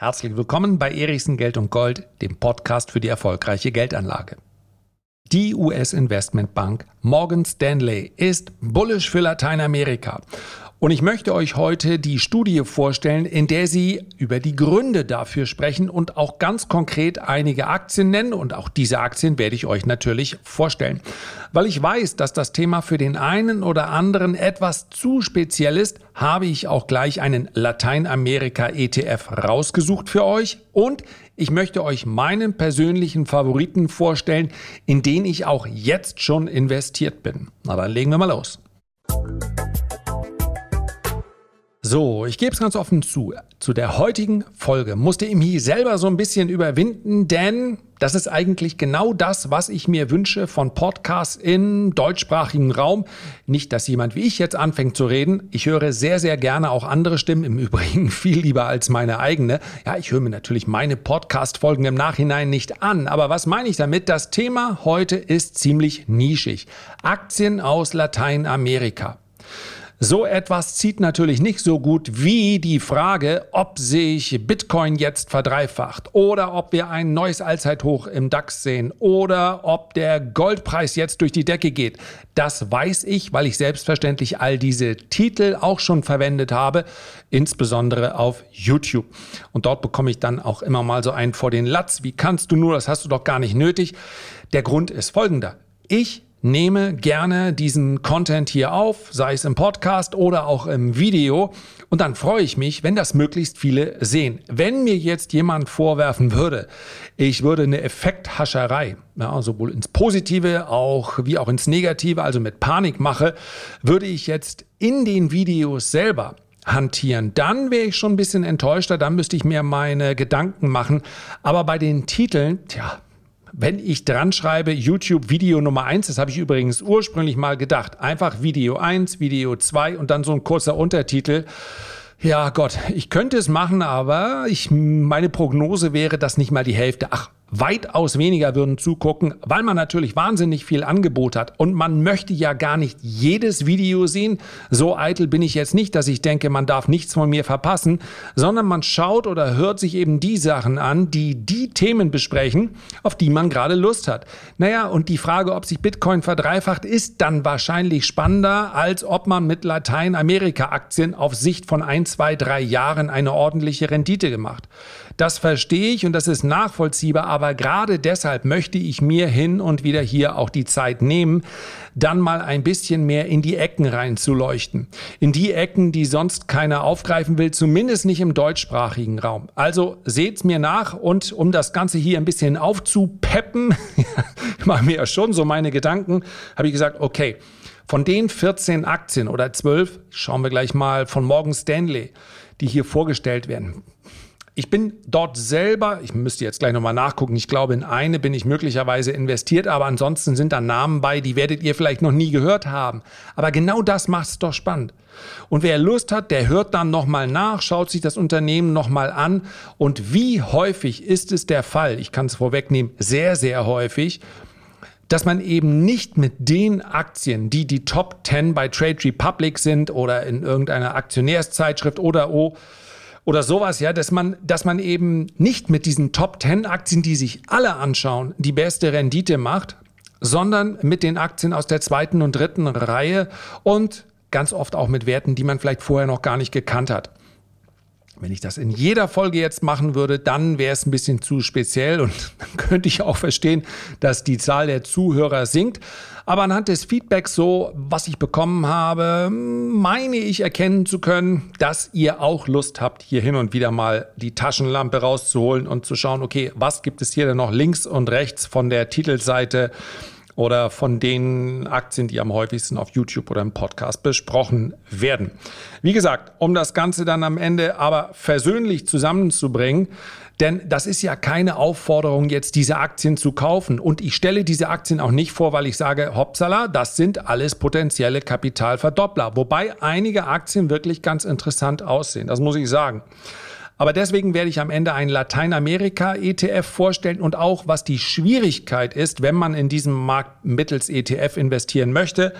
Herzlich willkommen bei Erichsen Geld und Gold, dem Podcast für die erfolgreiche Geldanlage. Die US-Investmentbank Morgan Stanley ist bullish für Lateinamerika und ich möchte euch heute die Studie vorstellen, in der sie über die Gründe dafür sprechen und auch ganz konkret einige Aktien nennen. Und auch diese Aktien werde ich euch natürlich vorstellen. Weil ich weiß, dass das Thema für den einen oder anderen etwas zu speziell ist, habe ich auch gleich einen Lateinamerika-ETF rausgesucht für euch. Und ich möchte euch meinen persönlichen Favoriten vorstellen, in den ich auch jetzt schon investiert bin. Na dann legen wir mal los. So, ich gebe es ganz offen zu. Zu der heutigen Folge musste ich mich selber so ein bisschen überwinden, denn das ist eigentlich genau das, was ich mir wünsche von Podcasts im deutschsprachigen Raum. Nicht, dass jemand wie ich jetzt anfängt zu reden. Ich höre sehr, sehr gerne auch andere Stimmen, im Übrigen viel lieber als meine eigene. Ja, ich höre mir natürlich meine Podcast-Folgen im Nachhinein nicht an. Aber was meine ich damit? Das Thema heute ist ziemlich nischig. Aktien aus Lateinamerika. So etwas zieht natürlich nicht so gut wie die Frage, ob sich Bitcoin jetzt verdreifacht oder ob wir ein neues Allzeithoch im DAX sehen oder ob der Goldpreis jetzt durch die Decke geht. Das weiß ich, weil ich selbstverständlich all diese Titel auch schon verwendet habe, insbesondere auf YouTube. Und dort bekomme ich dann auch immer mal so einen vor den Latz. Wie kannst du nur? Das hast du doch gar nicht nötig. Der Grund ist folgender. Ich nehme gerne diesen Content hier auf, sei es im Podcast oder auch im Video. Und dann freue ich mich, wenn das möglichst viele sehen. Wenn mir jetzt jemand vorwerfen würde, ich würde eine Effekthascherei, ja, sowohl ins Positive auch wie auch ins Negative, also mit Panik mache, würde ich jetzt in den Videos selber hantieren. Dann wäre ich schon ein bisschen enttäuschter, dann müsste ich mir meine Gedanken machen. Aber bei den Titeln, tja, wenn ich dran schreibe, YouTube Video Nummer 1, das habe ich übrigens ursprünglich mal gedacht, einfach Video 1, Video 2 und dann so ein kurzer Untertitel. Ja Gott, ich könnte es machen, aber ich, meine Prognose wäre, dass nicht mal die Hälfte, ach, weitaus weniger würden zugucken, weil man natürlich wahnsinnig viel Angebot hat. Und man möchte ja gar nicht jedes Video sehen. So eitel bin ich jetzt nicht, dass ich denke, man darf nichts von mir verpassen, sondern man schaut oder hört sich eben die Sachen an, die die Themen besprechen, auf die man gerade Lust hat. Naja, und die Frage, ob sich Bitcoin verdreifacht, ist dann wahrscheinlich spannender, als ob man mit Lateinamerika-Aktien auf Sicht von ein, zwei, drei Jahren eine ordentliche Rendite gemacht. Das verstehe ich und das ist nachvollziehbar, aber gerade deshalb möchte ich mir hin und wieder hier auch die Zeit nehmen, dann mal ein bisschen mehr in die Ecken reinzuleuchten. In die Ecken, die sonst keiner aufgreifen will, zumindest nicht im deutschsprachigen Raum. Also seht's mir nach und um das Ganze hier ein bisschen aufzupeppen, mache mir ja schon so meine Gedanken, habe ich gesagt, okay, von den 14 Aktien oder 12, schauen wir gleich mal von Morgan Stanley, die hier vorgestellt werden. Ich bin dort selber, ich müsste jetzt gleich nochmal nachgucken, ich glaube, in eine bin ich möglicherweise investiert, aber ansonsten sind da Namen bei, die werdet ihr vielleicht noch nie gehört haben. Aber genau das macht es doch spannend. Und wer Lust hat, der hört dann nochmal nach, schaut sich das Unternehmen nochmal an. Und wie häufig ist es der Fall, ich kann es vorwegnehmen, sehr, sehr häufig, dass man eben nicht mit den Aktien, die die Top 10 bei Trade Republic sind oder in irgendeiner Aktionärszeitschrift oder oh, oder sowas, ja, dass man, dass man eben nicht mit diesen Top 10 Aktien, die sich alle anschauen, die beste Rendite macht, sondern mit den Aktien aus der zweiten und dritten Reihe und ganz oft auch mit Werten, die man vielleicht vorher noch gar nicht gekannt hat. Wenn ich das in jeder Folge jetzt machen würde, dann wäre es ein bisschen zu speziell und dann könnte ich auch verstehen, dass die Zahl der Zuhörer sinkt. Aber anhand des Feedbacks so, was ich bekommen habe, meine ich erkennen zu können, dass ihr auch Lust habt, hier hin und wieder mal die Taschenlampe rauszuholen und zu schauen, okay, was gibt es hier denn noch links und rechts von der Titelseite? Oder von den Aktien, die am häufigsten auf YouTube oder im Podcast besprochen werden. Wie gesagt, um das Ganze dann am Ende aber versöhnlich zusammenzubringen, denn das ist ja keine Aufforderung, jetzt diese Aktien zu kaufen. Und ich stelle diese Aktien auch nicht vor, weil ich sage, hoppsala, das sind alles potenzielle Kapitalverdoppler. Wobei einige Aktien wirklich ganz interessant aussehen. Das muss ich sagen. Aber deswegen werde ich am Ende einen Lateinamerika-ETF vorstellen und auch, was die Schwierigkeit ist, wenn man in diesem Markt mittels ETF investieren möchte.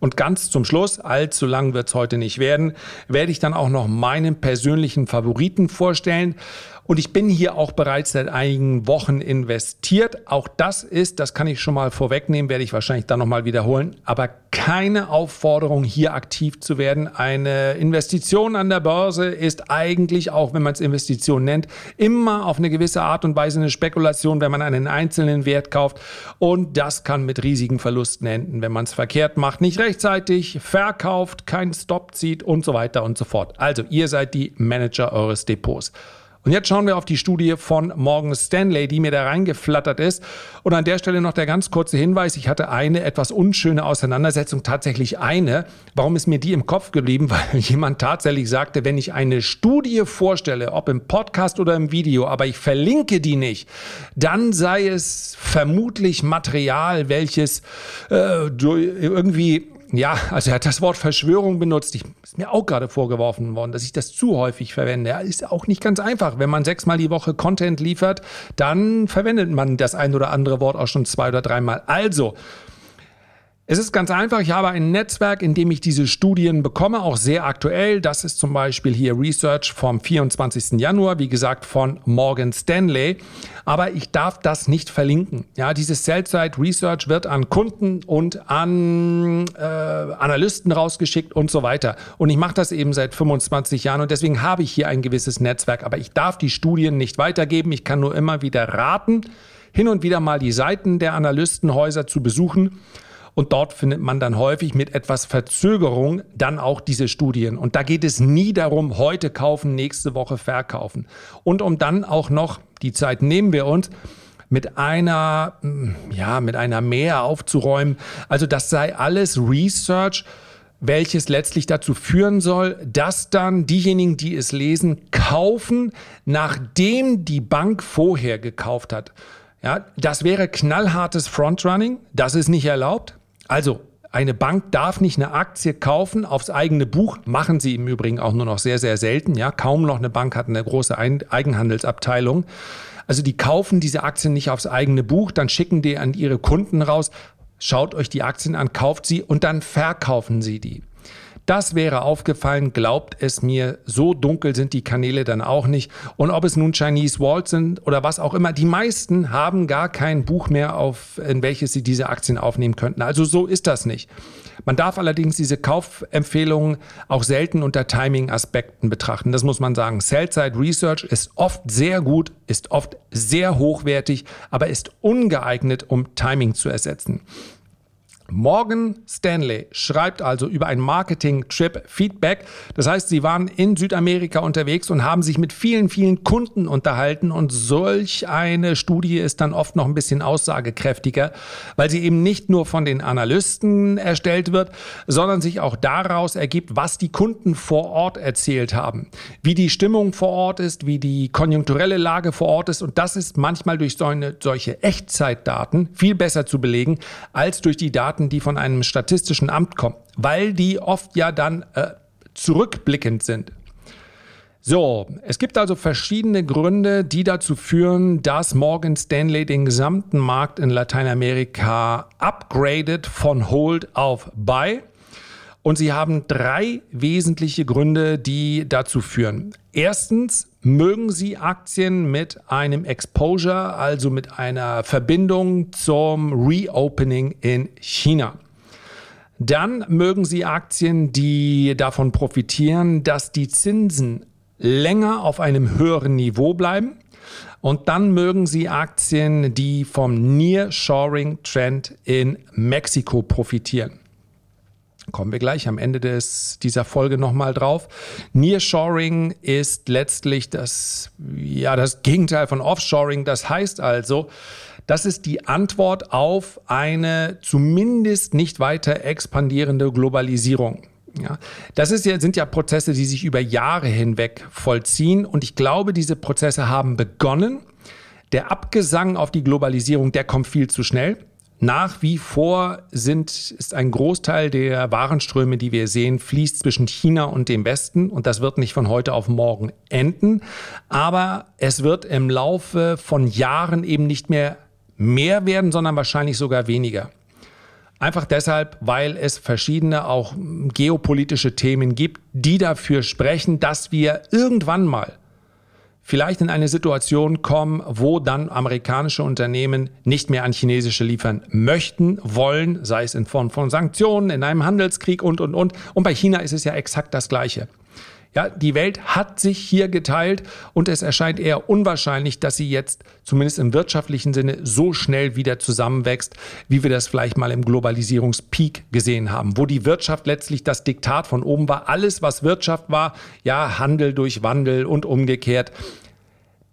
Und ganz zum Schluss, allzu lang wird es heute nicht werden, werde ich dann auch noch meinen persönlichen Favoriten vorstellen. Und ich bin hier auch bereits seit einigen Wochen investiert. Auch das ist, das kann ich schon mal vorwegnehmen, werde ich wahrscheinlich dann nochmal wiederholen, aber keine Aufforderung, hier aktiv zu werden. Eine Investition an der Börse ist eigentlich, auch wenn man es Investition nennt, immer auf eine gewisse Art und Weise eine Spekulation, wenn man einen einzelnen Wert kauft. Und das kann mit riesigen Verlusten enden, wenn man es verkehrt macht, nicht rechtzeitig verkauft, keinen Stop zieht und so weiter und so fort. Also ihr seid die Manager eures Depots. Und jetzt schauen wir auf die Studie von Morgan Stanley, die mir da reingeflattert ist. Und an der Stelle noch der ganz kurze Hinweis. Ich hatte eine etwas unschöne Auseinandersetzung, tatsächlich eine. Warum ist mir die im Kopf geblieben? Weil jemand tatsächlich sagte, wenn ich eine Studie vorstelle, ob im Podcast oder im Video, aber ich verlinke die nicht, dann sei es vermutlich Material, welches äh, irgendwie ja, also er hat das Wort Verschwörung benutzt. Ich, ist mir auch gerade vorgeworfen worden, dass ich das zu häufig verwende. Ja, ist auch nicht ganz einfach. Wenn man sechsmal die Woche Content liefert, dann verwendet man das ein oder andere Wort auch schon zwei oder dreimal. Also, es ist ganz einfach, ich habe ein Netzwerk, in dem ich diese Studien bekomme, auch sehr aktuell. Das ist zum Beispiel hier Research vom 24. Januar, wie gesagt von Morgan Stanley. Aber ich darf das nicht verlinken. Ja, dieses Sell-Side Research wird an Kunden und an äh, Analysten rausgeschickt und so weiter. Und ich mache das eben seit 25 Jahren und deswegen habe ich hier ein gewisses Netzwerk. Aber ich darf die Studien nicht weitergeben. Ich kann nur immer wieder raten, hin und wieder mal die Seiten der Analystenhäuser zu besuchen und dort findet man dann häufig mit etwas Verzögerung dann auch diese Studien. Und da geht es nie darum, heute kaufen, nächste Woche verkaufen. Und um dann auch noch, die Zeit nehmen wir uns, mit einer, ja, mit einer mehr aufzuräumen. Also das sei alles Research, welches letztlich dazu führen soll, dass dann diejenigen, die es lesen, kaufen, nachdem die Bank vorher gekauft hat. Ja, das wäre knallhartes Frontrunning, das ist nicht erlaubt. Also, eine Bank darf nicht eine Aktie kaufen aufs eigene Buch, machen sie im Übrigen auch nur noch sehr, sehr selten. Ja, kaum noch eine Bank hat eine große Eigenhandelsabteilung. Also die kaufen diese Aktien nicht aufs eigene Buch, dann schicken die an ihre Kunden raus, schaut euch die Aktien an, kauft sie und dann verkaufen sie die. Das wäre aufgefallen, glaubt es mir, so dunkel sind die Kanäle dann auch nicht. Und ob es nun Chinese Walls sind oder was auch immer, die meisten haben gar kein Buch mehr, auf in welches sie diese Aktien aufnehmen könnten. Also so ist das nicht. Man darf allerdings diese Kaufempfehlungen auch selten unter Timing-Aspekten betrachten. Das muss man sagen. Sell-Side Research ist oft sehr gut, ist oft sehr hochwertig, aber ist ungeeignet, um Timing zu ersetzen. Morgan Stanley schreibt also über ein Marketing-Trip Feedback. Das heißt, sie waren in Südamerika unterwegs und haben sich mit vielen, vielen Kunden unterhalten. Und solch eine Studie ist dann oft noch ein bisschen aussagekräftiger, weil sie eben nicht nur von den Analysten erstellt wird, sondern sich auch daraus ergibt, was die Kunden vor Ort erzählt haben, wie die Stimmung vor Ort ist, wie die konjunkturelle Lage vor Ort ist. Und das ist manchmal durch so eine, solche Echtzeitdaten viel besser zu belegen als durch die Daten, Daten, die von einem statistischen Amt kommen, weil die oft ja dann äh, zurückblickend sind. So, es gibt also verschiedene Gründe, die dazu führen, dass Morgan Stanley den gesamten Markt in Lateinamerika upgradet von Hold auf Buy. Und sie haben drei wesentliche Gründe, die dazu führen. Erstens mögen sie Aktien mit einem Exposure, also mit einer Verbindung zum Reopening in China. Dann mögen sie Aktien, die davon profitieren, dass die Zinsen länger auf einem höheren Niveau bleiben. Und dann mögen sie Aktien, die vom Nearshoring-Trend in Mexiko profitieren. Kommen wir gleich am Ende des, dieser Folge nochmal drauf. Nearshoring ist letztlich das, ja, das Gegenteil von Offshoring. Das heißt also, das ist die Antwort auf eine zumindest nicht weiter expandierende Globalisierung. Ja, das ist ja, sind ja Prozesse, die sich über Jahre hinweg vollziehen. Und ich glaube, diese Prozesse haben begonnen. Der Abgesang auf die Globalisierung, der kommt viel zu schnell. Nach wie vor sind, ist ein Großteil der Warenströme, die wir sehen, fließt zwischen China und dem Westen. Und das wird nicht von heute auf morgen enden. Aber es wird im Laufe von Jahren eben nicht mehr mehr werden, sondern wahrscheinlich sogar weniger. Einfach deshalb, weil es verschiedene auch geopolitische Themen gibt, die dafür sprechen, dass wir irgendwann mal vielleicht in eine Situation kommen, wo dann amerikanische Unternehmen nicht mehr an chinesische liefern möchten, wollen, sei es in Form von Sanktionen, in einem Handelskrieg und, und, und. Und bei China ist es ja exakt das Gleiche. Ja, die Welt hat sich hier geteilt und es erscheint eher unwahrscheinlich, dass sie jetzt zumindest im wirtschaftlichen Sinne so schnell wieder zusammenwächst, wie wir das vielleicht mal im Globalisierungspeak gesehen haben, wo die Wirtschaft letztlich das Diktat von oben war. Alles, was Wirtschaft war, ja, Handel durch Wandel und umgekehrt.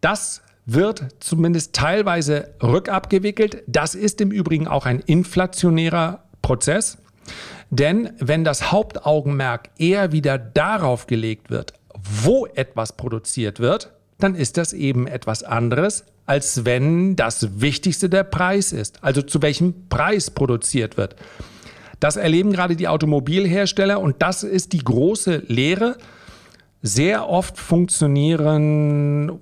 Das wird zumindest teilweise rückabgewickelt. Das ist im Übrigen auch ein inflationärer Prozess. Denn wenn das Hauptaugenmerk eher wieder darauf gelegt wird, wo etwas produziert wird, dann ist das eben etwas anderes, als wenn das Wichtigste der Preis ist, also zu welchem Preis produziert wird. Das erleben gerade die Automobilhersteller und das ist die große Lehre. Sehr oft funktionieren,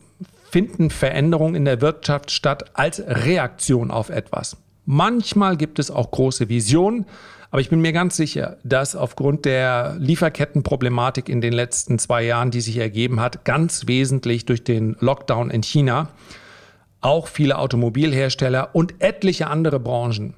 finden Veränderungen in der Wirtschaft statt als Reaktion auf etwas. Manchmal gibt es auch große Visionen, aber ich bin mir ganz sicher, dass aufgrund der Lieferkettenproblematik in den letzten zwei Jahren, die sich ergeben hat, ganz wesentlich durch den Lockdown in China, auch viele Automobilhersteller und etliche andere Branchen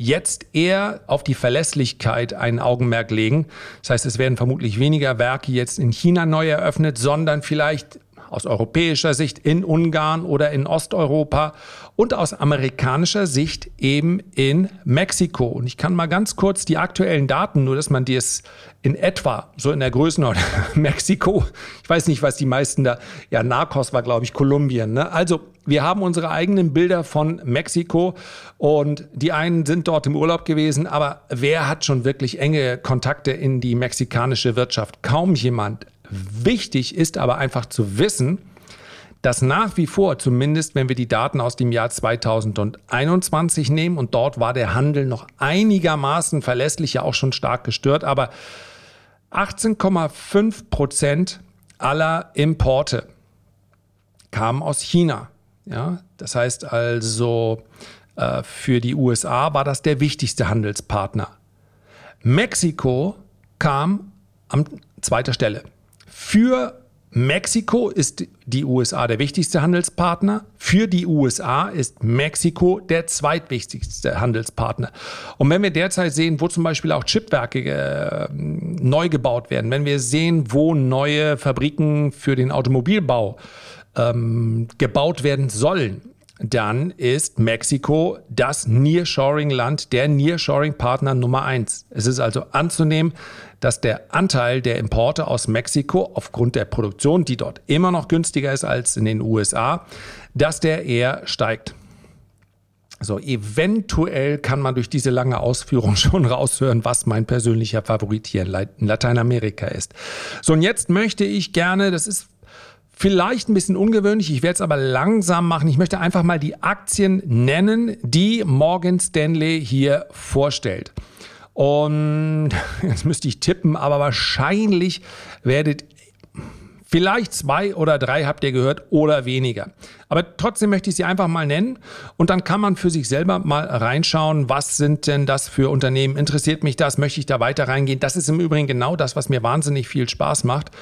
jetzt eher auf die Verlässlichkeit ein Augenmerk legen. Das heißt, es werden vermutlich weniger Werke jetzt in China neu eröffnet, sondern vielleicht aus europäischer Sicht in Ungarn oder in Osteuropa und aus amerikanischer Sicht eben in Mexiko. Und ich kann mal ganz kurz die aktuellen Daten, nur dass man die es in etwa so in der Größenordnung Mexiko, ich weiß nicht, was die meisten da, ja, Narcos war, glaube ich, Kolumbien. Ne? Also wir haben unsere eigenen Bilder von Mexiko und die einen sind dort im Urlaub gewesen, aber wer hat schon wirklich enge Kontakte in die mexikanische Wirtschaft? Kaum jemand. Wichtig ist aber einfach zu wissen, dass nach wie vor, zumindest wenn wir die Daten aus dem Jahr 2021 nehmen, und dort war der Handel noch einigermaßen verlässlich, ja auch schon stark gestört, aber 18,5 Prozent aller Importe kamen aus China. Ja, das heißt also, äh, für die USA war das der wichtigste Handelspartner. Mexiko kam an zweiter Stelle für Mexiko ist die USA der wichtigste Handelspartner. Für die USA ist Mexiko der zweitwichtigste Handelspartner. Und wenn wir derzeit sehen, wo zum Beispiel auch Chipwerke äh, neu gebaut werden, wenn wir sehen, wo neue Fabriken für den Automobilbau ähm, gebaut werden sollen, dann ist Mexiko das Nearshoring-Land, der Nearshoring-Partner Nummer eins. Es ist also anzunehmen, dass der Anteil der Importe aus Mexiko aufgrund der Produktion, die dort immer noch günstiger ist als in den USA, dass der eher steigt. So, eventuell kann man durch diese lange Ausführung schon raushören, was mein persönlicher Favorit hier in Lateinamerika ist. So, und jetzt möchte ich gerne, das ist Vielleicht ein bisschen ungewöhnlich, ich werde es aber langsam machen. Ich möchte einfach mal die Aktien nennen, die Morgan Stanley hier vorstellt. Und jetzt müsste ich tippen, aber wahrscheinlich werdet Vielleicht zwei oder drei habt ihr gehört oder weniger. Aber trotzdem möchte ich sie einfach mal nennen und dann kann man für sich selber mal reinschauen, was sind denn das für Unternehmen? Interessiert mich das? Möchte ich da weiter reingehen? Das ist im Übrigen genau das, was mir wahnsinnig viel Spaß macht,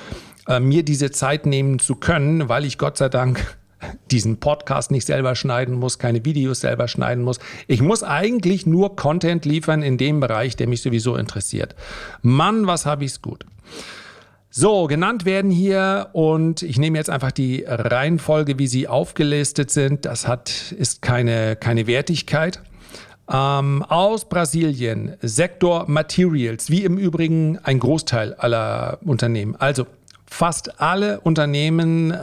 äh, mir diese Zeit nehmen zu können, weil ich Gott sei Dank diesen Podcast nicht selber schneiden muss, keine Videos selber schneiden muss. Ich muss eigentlich nur Content liefern in dem Bereich, der mich sowieso interessiert. Mann, was habe ich's gut. So, genannt werden hier und ich nehme jetzt einfach die Reihenfolge, wie sie aufgelistet sind. Das hat, ist keine, keine Wertigkeit. Ähm, aus Brasilien, Sektor Materials, wie im Übrigen ein Großteil aller Unternehmen. Also Fast alle Unternehmen mit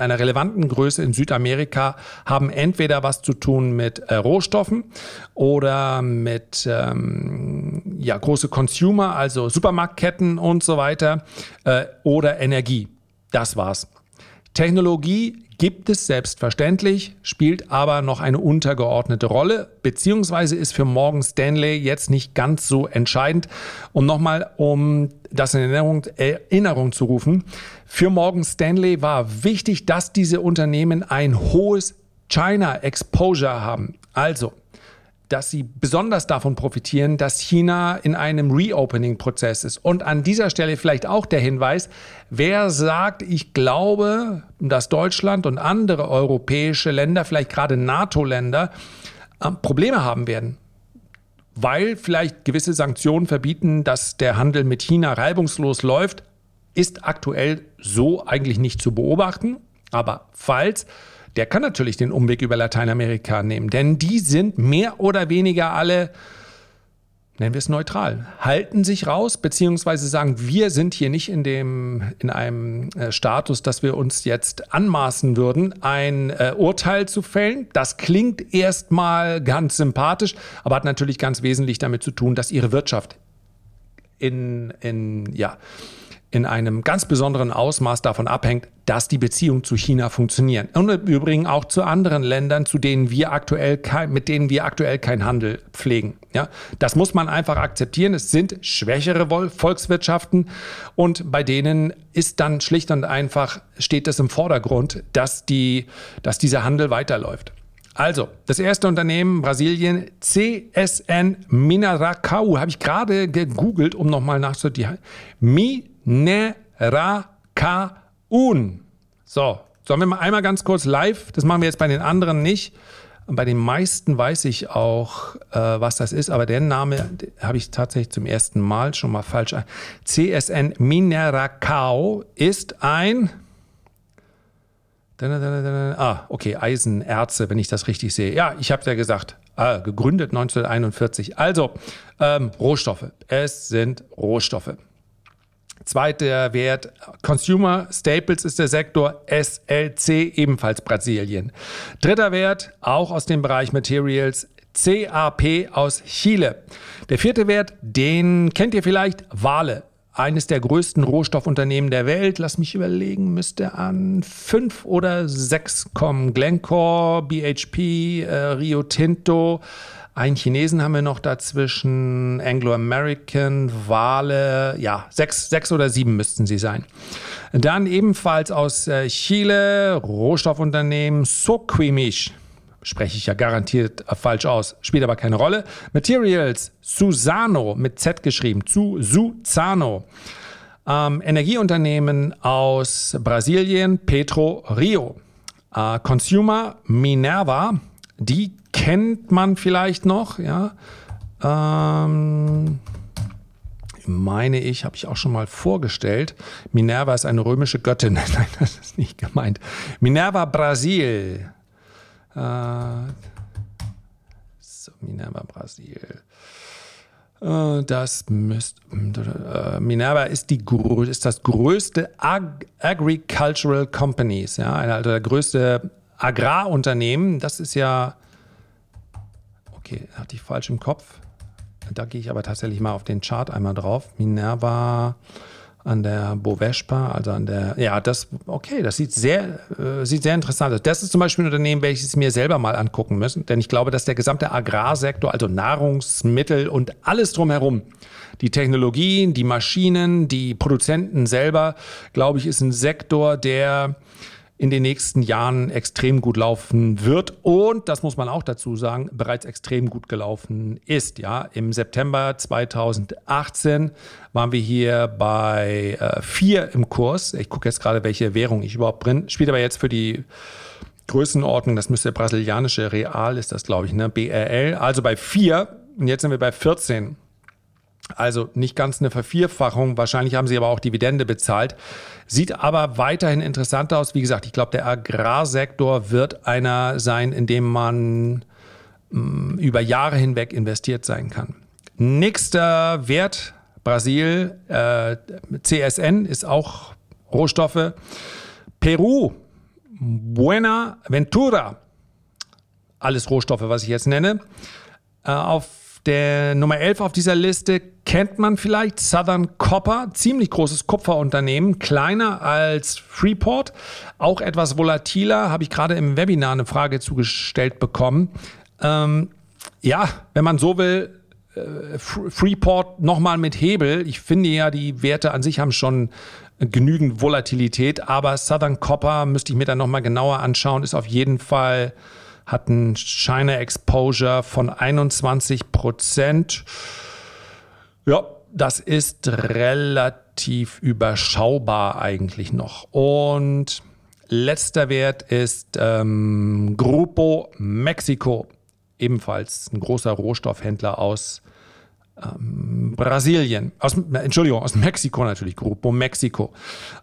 einer relevanten Größe in Südamerika haben entweder was zu tun mit äh, Rohstoffen oder mit ähm, ja, große Consumer, also Supermarktketten und so weiter, äh, oder Energie. Das war's. Technologie gibt es selbstverständlich, spielt aber noch eine untergeordnete Rolle, beziehungsweise ist für Morgan Stanley jetzt nicht ganz so entscheidend. Und nochmal, um das in Erinnerung, Erinnerung zu rufen, für Morgan Stanley war wichtig, dass diese Unternehmen ein hohes China Exposure haben. Also, dass sie besonders davon profitieren, dass China in einem Reopening-Prozess ist. Und an dieser Stelle vielleicht auch der Hinweis, wer sagt, ich glaube, dass Deutschland und andere europäische Länder, vielleicht gerade NATO-Länder, äh, Probleme haben werden weil vielleicht gewisse Sanktionen verbieten, dass der Handel mit China reibungslos läuft, ist aktuell so eigentlich nicht zu beobachten. Aber falls, der kann natürlich den Umweg über Lateinamerika nehmen, denn die sind mehr oder weniger alle nennen wir es neutral, halten sich raus, beziehungsweise sagen, wir sind hier nicht in, dem, in einem äh, Status, dass wir uns jetzt anmaßen würden, ein äh, Urteil zu fällen. Das klingt erstmal ganz sympathisch, aber hat natürlich ganz wesentlich damit zu tun, dass ihre Wirtschaft in, in ja, in einem ganz besonderen Ausmaß davon abhängt, dass die Beziehungen zu China funktionieren. Und im Übrigen auch zu anderen Ländern, zu denen wir aktuell kein, mit denen wir aktuell keinen Handel pflegen. Ja, das muss man einfach akzeptieren. Es sind schwächere Volkswirtschaften und bei denen ist dann schlicht und einfach steht es im Vordergrund, dass die, dass dieser Handel weiterläuft. Also, das erste Unternehmen Brasilien, CSN Mineracau, habe ich gerade gegoogelt, um nochmal nachzudenken. Minerakaun. So, sollen wir mal einmal ganz kurz live, das machen wir jetzt bei den anderen nicht. Bei den meisten weiß ich auch, äh, was das ist, aber den Name habe ich tatsächlich zum ersten Mal schon mal falsch. CSN Mineracau ist ein Ah, okay, Eisenerze, wenn ich das richtig sehe. Ja, ich habe ja gesagt, ah, gegründet 1941. Also, ähm, Rohstoffe. Es sind Rohstoffe. Zweiter Wert, Consumer Staples ist der Sektor, SLC ebenfalls Brasilien. Dritter Wert, auch aus dem Bereich Materials, CAP aus Chile. Der vierte Wert, den kennt ihr vielleicht, Wale eines der größten Rohstoffunternehmen der Welt. Lass mich überlegen, müsste an fünf oder sechs kommen. Glencore, BHP, äh, Rio Tinto. Einen Chinesen haben wir noch dazwischen, Anglo-American, Wale, ja, sechs, sechs oder sieben müssten sie sein. Dann ebenfalls aus äh, Chile, Rohstoffunternehmen Soquimish spreche ich ja garantiert falsch aus, spielt aber keine Rolle. Materials, Susano mit Z geschrieben, zu Suzano. Ähm, Energieunternehmen aus Brasilien, Petro Rio. Äh, Consumer, Minerva, die kennt man vielleicht noch, ja. Ähm, meine ich, habe ich auch schon mal vorgestellt. Minerva ist eine römische Göttin. Nein, das ist nicht gemeint. Minerva Brasil äh, so, Minerva Brasil. Äh, das müsst, äh, Minerva ist, die, ist das größte Ag Agricultural Companies, ja, also der größte Agrarunternehmen. Das ist ja, okay, hatte ich falsch im Kopf. Da gehe ich aber tatsächlich mal auf den Chart einmal drauf. Minerva an der Bovespa, also an der, ja, das, okay, das sieht sehr, äh, sieht sehr interessant aus. Das ist zum Beispiel ein Unternehmen, welches mir selber mal angucken müssen, denn ich glaube, dass der gesamte Agrarsektor, also Nahrungsmittel und alles drumherum, die Technologien, die Maschinen, die Produzenten selber, glaube ich, ist ein Sektor, der in den nächsten Jahren extrem gut laufen wird und das muss man auch dazu sagen, bereits extrem gut gelaufen ist. Ja, im September 2018 waren wir hier bei äh, vier im Kurs. Ich gucke jetzt gerade, welche Währung ich überhaupt drin. Spielt aber jetzt für die Größenordnung, das müsste brasilianische Real, ist das, glaube ich, ne? BRL. Also bei vier und jetzt sind wir bei 14. Also nicht ganz eine Vervierfachung. Wahrscheinlich haben sie aber auch Dividende bezahlt. Sieht aber weiterhin interessant aus. Wie gesagt, ich glaube, der Agrarsektor wird einer sein, in dem man mh, mm, über Jahre hinweg investiert sein kann. Nächster Wert, Brasil, äh, CSN ist auch Rohstoffe. Peru, Buenaventura, alles Rohstoffe, was ich jetzt nenne. Äh, auf der Nummer 11 auf dieser Liste kennt man vielleicht Southern Copper, ziemlich großes Kupferunternehmen, kleiner als Freeport, auch etwas volatiler, habe ich gerade im Webinar eine Frage zugestellt bekommen. Ähm, ja, wenn man so will, äh, Freeport nochmal mit Hebel. Ich finde ja, die Werte an sich haben schon genügend Volatilität, aber Southern Copper müsste ich mir dann nochmal genauer anschauen, ist auf jeden Fall hat ein China Exposure von 21 Prozent. Ja, das ist relativ überschaubar eigentlich noch. Und letzter Wert ist ähm, Grupo Mexico, ebenfalls ein großer Rohstoffhändler aus ähm, Brasilien, aus, Entschuldigung, aus Mexiko natürlich, Grupo Mexico.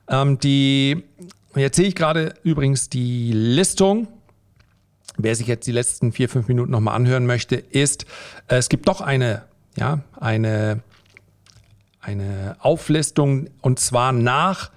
Ähm, die, jetzt sehe ich gerade übrigens die Listung. Wer sich jetzt die letzten vier, fünf Minuten nochmal anhören möchte, ist, es gibt doch eine, ja, eine, eine Auflistung und zwar nach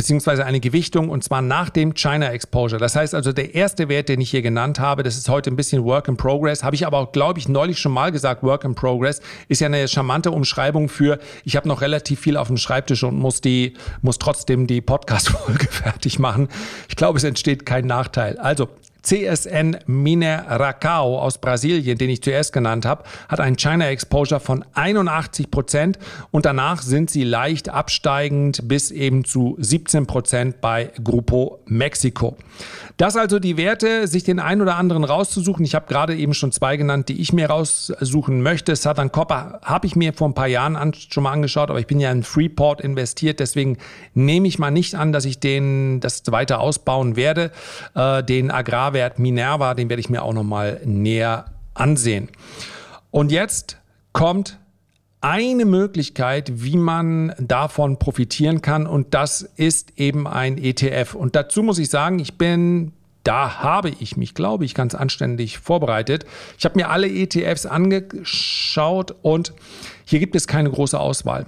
beziehungsweise eine Gewichtung und zwar nach dem China Exposure. Das heißt also, der erste Wert, den ich hier genannt habe, das ist heute ein bisschen Work in Progress, habe ich aber auch, glaube ich, neulich schon mal gesagt, Work in Progress ist ja eine charmante Umschreibung für, ich habe noch relativ viel auf dem Schreibtisch und muss die, muss trotzdem die Podcast-Folge fertig machen. Ich glaube, es entsteht kein Nachteil. Also, CSN Mineracao aus Brasilien, den ich zuerst genannt habe, hat einen China Exposure von 81 Prozent und danach sind sie leicht absteigend bis eben zu 17 Prozent bei Grupo Mexico. Das also die Werte, sich den einen oder anderen rauszusuchen. Ich habe gerade eben schon zwei genannt, die ich mir raussuchen möchte. Southern Copper habe ich mir vor ein paar Jahren an, schon mal angeschaut, aber ich bin ja in Freeport investiert, deswegen nehme ich mal nicht an, dass ich den das weiter ausbauen werde. Äh, den Agrarwert Minerva, den werde ich mir auch noch mal näher ansehen. Und jetzt kommt eine Möglichkeit, wie man davon profitieren kann und das ist eben ein ETF. Und dazu muss ich sagen, ich bin da habe ich mich, glaube ich, ganz anständig vorbereitet. Ich habe mir alle ETFs angeschaut und hier gibt es keine große Auswahl.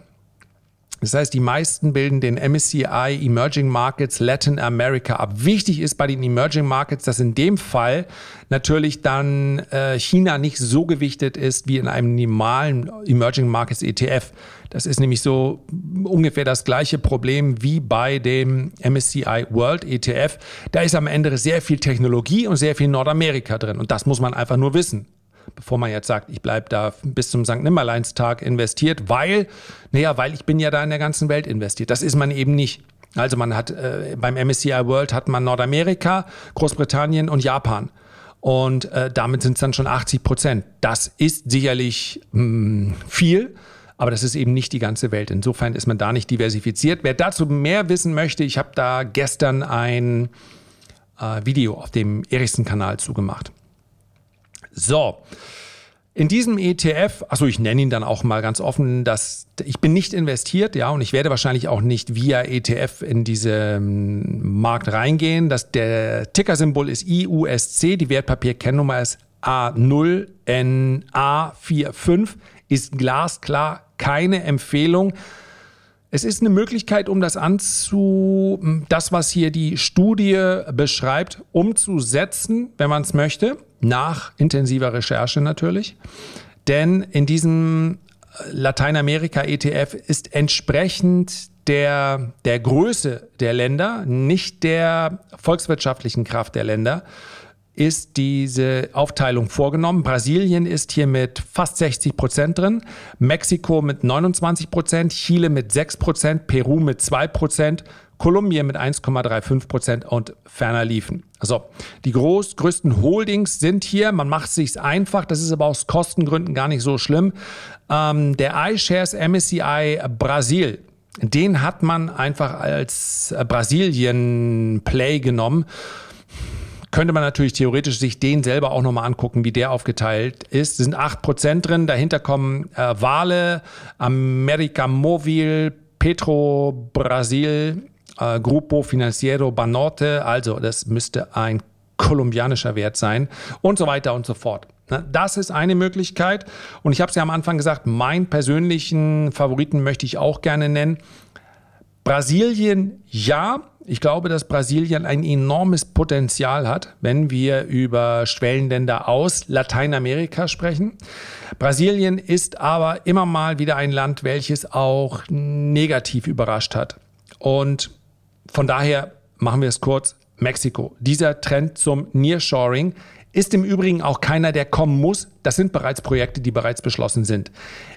Das heißt, die meisten bilden den MSCI Emerging Markets Latin America ab. Wichtig ist bei den Emerging Markets, dass in dem Fall natürlich dann äh, China nicht so gewichtet ist wie in einem normalen Emerging Markets ETF. Das ist nämlich so ungefähr das gleiche Problem wie bei dem MSCI World ETF. Da ist am Ende sehr viel Technologie und sehr viel Nordamerika drin. Und das muss man einfach nur wissen bevor man jetzt sagt, ich bleibe da bis zum St. Nimmerleinstag investiert, weil, naja, weil ich bin ja da in der ganzen Welt investiert. Das ist man eben nicht. Also man hat äh, beim MSCI World hat man Nordamerika, Großbritannien und Japan. Und äh, damit sind es dann schon 80 Prozent. Das ist sicherlich mh, hm, viel, aber das ist eben nicht die ganze Welt. Insofern ist man da nicht diversifiziert. Wer dazu mehr wissen möchte, ich habe da gestern ein äh, Video auf dem Erichsen-Kanal zugemacht. So. In diesem ETF, also ich nenne ihn dann auch mal ganz offen, dass ich bin nicht investiert, ja, und ich werde wahrscheinlich auch nicht via ETF in diesen Markt reingehen. Das, der Tickersymbol ist IUSC, die Wertpapierkennnummer ist A0NA45, ist glasklar keine Empfehlung. Es ist eine Möglichkeit, um das anzu, das, was hier die Studie beschreibt, umzusetzen, wenn man es möchte nach intensiver Recherche natürlich. Denn in diesem Lateinamerika-ETF ist entsprechend der, der Größe der Länder, nicht der volkswirtschaftlichen Kraft der Länder, ist diese Aufteilung vorgenommen. Brasilien ist hier mit fast 60 Prozent drin, Mexiko mit 29 Prozent, Chile mit 6 Prozent, Peru mit 2 Prozent Kolumbien mit 1,35 Prozent und ferner liefen. Also die groß, größten Holdings sind hier. Man macht es sich einfach. Das ist aber aus Kostengründen gar nicht so schlimm. Ähm, der iShares MSCI Brasil, den hat man einfach als Brasilien-Play genommen könnte man natürlich theoretisch sich den selber auch nochmal angucken, wie der aufgeteilt ist. Es sind 8% drin, dahinter kommen äh, Vale, America Movil, Petro Brasil, äh, Grupo Financiero Banorte, also das müsste ein kolumbianischer Wert sein und so weiter und so fort. Das ist eine Möglichkeit. Und ich habe es ja am Anfang gesagt, meinen persönlichen Favoriten möchte ich auch gerne nennen. Brasilien, ja. Ich glaube, dass Brasilien ein enormes Potenzial hat, wenn wir über Schwellenländer aus Lateinamerika sprechen. Brasilien ist aber immer mal wieder ein Land, welches auch negativ überrascht hat. Und von daher machen wir es kurz. Mexiko. Dieser Trend zum Nearshoring ist im Übrigen auch keiner, der kommen muss. Das sind bereits Projekte, die bereits beschlossen sind.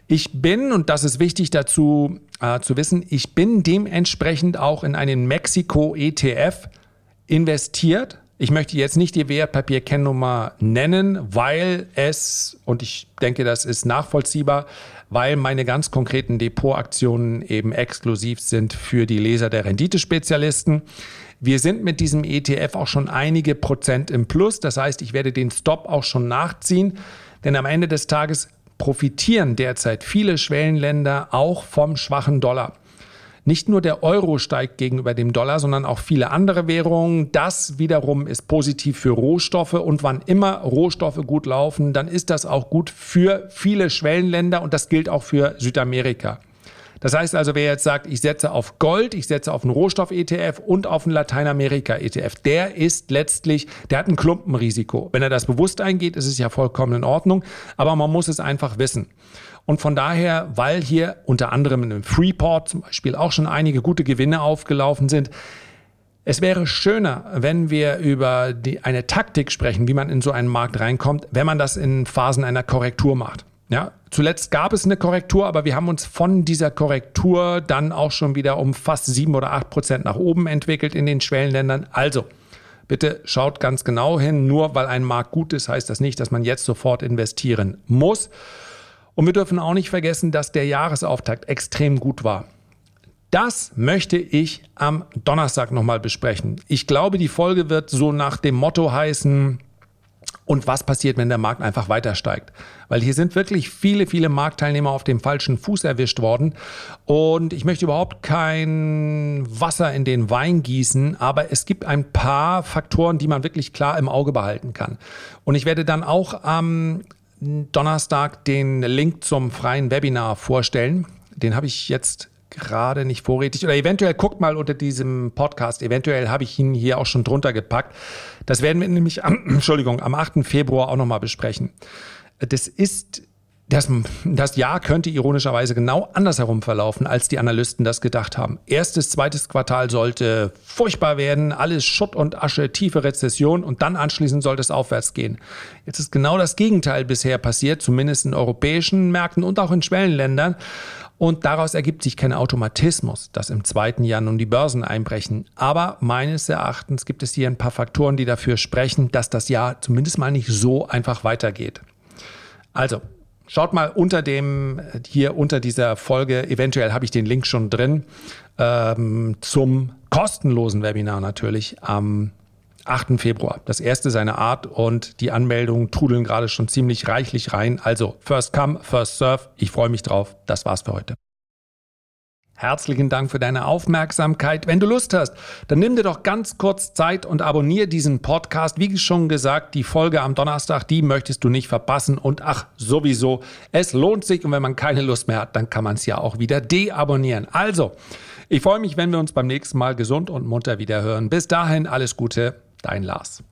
Ich bin, und das ist wichtig dazu äh, zu wissen, ich bin dementsprechend auch in einen Mexiko-ETF investiert. Ich möchte jetzt nicht die Wertpapierkennnummer nennen, weil es, und ich denke, das ist nachvollziehbar, weil meine ganz konkreten Depotaktionen eben exklusiv sind für die Leser der Renditespezialisten. Wir sind mit diesem ETF auch schon einige Prozent im Plus. Das heißt, ich werde den Stop auch schon nachziehen, denn am Ende des Tages profitieren derzeit viele Schwellenländer auch vom schwachen Dollar. Nicht nur der Euro steigt gegenüber dem Dollar, sondern auch viele andere Währungen. Das wiederum ist positiv für Rohstoffe. Und wann immer Rohstoffe gut laufen, dann ist das auch gut für viele Schwellenländer und das gilt auch für Südamerika. Das heißt also, wer jetzt sagt, ich setze auf Gold, ich setze auf einen Rohstoff-ETF und auf einen Lateinamerika-ETF, der ist letztlich, der hat ein Klumpenrisiko. Wenn er das bewusst eingeht, ist es ja vollkommen in Ordnung, aber man muss es einfach wissen. Und von daher, weil hier unter anderem in einem Freeport zum Beispiel auch schon einige gute Gewinne aufgelaufen sind, es wäre schöner, wenn wir über die, eine Taktik sprechen, wie man in so einen Markt reinkommt, wenn man das in Phasen einer Korrektur macht. Ja, zuletzt gab es eine Korrektur, aber wir haben uns von dieser Korrektur dann auch schon wieder um fast sieben oder acht Prozent nach oben entwickelt in den Schwellenländern. Also, bitte schaut ganz genau hin. Nur weil ein Markt gut ist, heißt das nicht, dass man jetzt sofort investieren muss. Und wir dürfen auch nicht vergessen, dass der Jahresauftakt extrem gut war. Das möchte ich am Donnerstag nochmal besprechen. Ich glaube, die Folge wird so nach dem Motto heißen, und was passiert, wenn der Markt einfach weiter steigt. Weil hier sind wirklich viele, viele Marktteilnehmer auf dem falschen Fuß erwischt worden. Und ich möchte überhaupt kein Wasser in den Wein gießen, aber es gibt ein paar Faktoren, die man wirklich klar im Auge behalten kann. Und ich werde dann auch am Donnerstag den Link zum freien Webinar vorstellen. Den habe ich jetzt gerade nicht vorrätig. Oder eventuell guckt mal unter diesem Podcast. Eventuell habe ich ihn hier auch schon drunter gepackt. Das werden wir nämlich am, Entschuldigung, am 8. Februar auch nochmal besprechen. Das ist das, das Jahr könnte ironischerweise genau andersherum verlaufen, als die Analysten das gedacht haben. Erstes, zweites Quartal sollte furchtbar werden, alles Schutt und Asche, tiefe Rezession und dann anschließend sollte es aufwärts gehen. Jetzt ist genau das Gegenteil bisher passiert, zumindest in europäischen Märkten und auch in Schwellenländern. Und daraus ergibt sich kein Automatismus, dass im zweiten Jahr nun die Börsen einbrechen. Aber meines Erachtens gibt es hier ein paar Faktoren, die dafür sprechen, dass das Jahr zumindest mal nicht so einfach weitergeht. Also, Schaut mal unter dem, hier unter dieser Folge, eventuell habe ich den Link schon drin, ähm, zum kostenlosen Webinar natürlich am 8. Februar. Das erste seiner Art und die Anmeldungen trudeln gerade schon ziemlich reichlich rein. Also, first come, first serve. Ich freue mich drauf. Das war's für heute. Herzlichen Dank für deine Aufmerksamkeit. Wenn du Lust hast, dann nimm dir doch ganz kurz Zeit und abonniere diesen Podcast. Wie schon gesagt, die Folge am Donnerstag, die möchtest du nicht verpassen. Und ach, sowieso, es lohnt sich. Und wenn man keine Lust mehr hat, dann kann man es ja auch wieder deabonnieren. Also, ich freue mich, wenn wir uns beim nächsten Mal gesund und munter wieder hören. Bis dahin, alles Gute, Dein Lars.